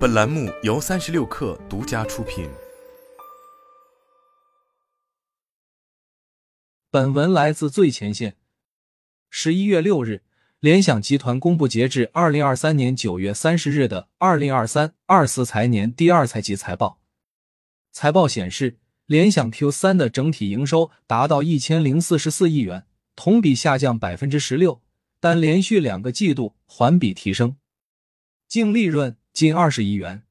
本栏目由三十六氪独家出品。本文来自最前线。十一月六日，联想集团公布截至二零二三年九月三十日的二零二三二四财年第二财季财报。财报显示，联想 Q 三的整体营收达到一千零四十四亿元，同比下降百分之十六，但连续两个季度环比提升。净利润。近二十亿元，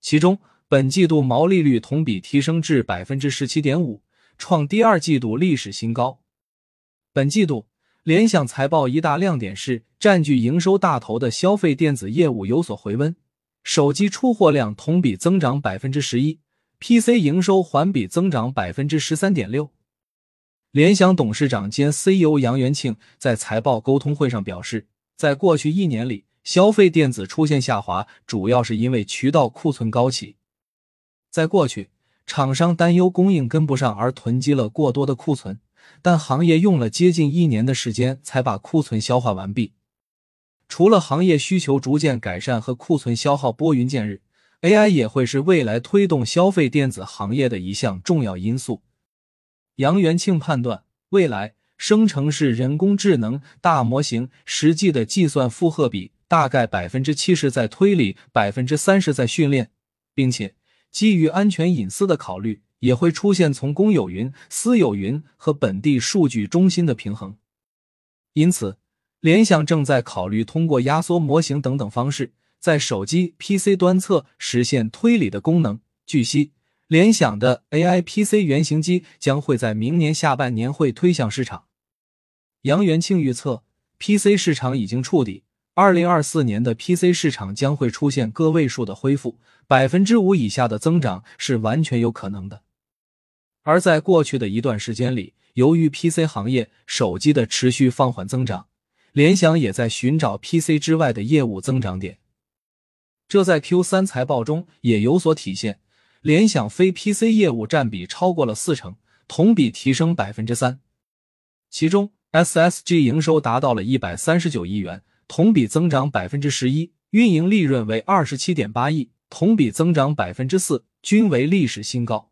其中本季度毛利率同比提升至百分之十七点五，创第二季度历史新高。本季度联想财报一大亮点是占据营收大头的消费电子业务有所回温，手机出货量同比增长百分之十一，PC 营收环比增长百分之十三点六。联想董事长兼 CEO 杨元庆在财报沟通会上表示，在过去一年里。消费电子出现下滑，主要是因为渠道库存高企。在过去，厂商担忧供应跟不上而囤积了过多的库存，但行业用了接近一年的时间才把库存消化完毕。除了行业需求逐渐改善和库存消耗拨云见日，AI 也会是未来推动消费电子行业的一项重要因素。杨元庆判断，未来生成式人工智能大模型实际的计算负荷比。大概百分之七十在推理，百分之三十在训练，并且基于安全隐私的考虑，也会出现从公有云、私有云和本地数据中心的平衡。因此，联想正在考虑通过压缩模型等等方式，在手机、PC 端侧实现推理的功能。据悉，联想的 AI PC 原型机将会在明年下半年会推向市场。杨元庆预测，PC 市场已经触底。二零二四年的 PC 市场将会出现个位数的恢复，百分之五以下的增长是完全有可能的。而在过去的一段时间里，由于 PC 行业手机的持续放缓增长，联想也在寻找 PC 之外的业务增长点。这在 Q 三财报中也有所体现，联想非 PC 业务占比超过了四成，同比提升百分之三，其中 SSG 营收达到了一百三十九亿元。同比增长百分之十一，运营利润为二十七点八亿，同比增长百分之四，均为历史新高。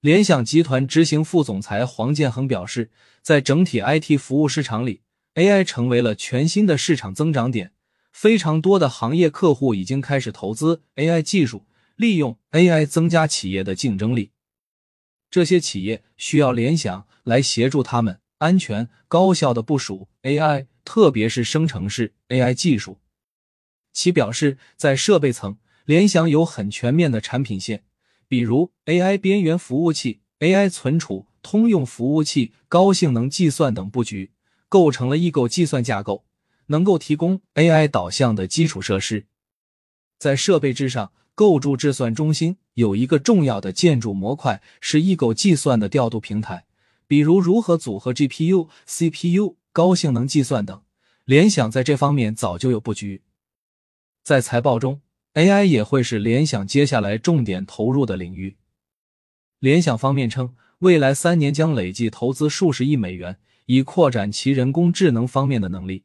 联想集团执行副总裁黄建恒表示，在整体 IT 服务市场里，AI 成为了全新的市场增长点，非常多的行业客户已经开始投资 AI 技术，利用 AI 增加企业的竞争力。这些企业需要联想来协助他们安全高效的部署 AI。特别是生成式 AI 技术，其表示在设备层，联想有很全面的产品线，比如 AI 边缘服务器、AI 存储、通用服务器、高性能计算等布局，构成了异构计算架构，能够提供 AI 导向的基础设施。在设备之上构筑计算中心，有一个重要的建筑模块是异构计算的调度平台，比如如何组合 GPU、CPU。高性能计算等，联想在这方面早就有布局。在财报中，AI 也会是联想接下来重点投入的领域。联想方面称，未来三年将累计投资数十亿美元，以扩展其人工智能方面的能力。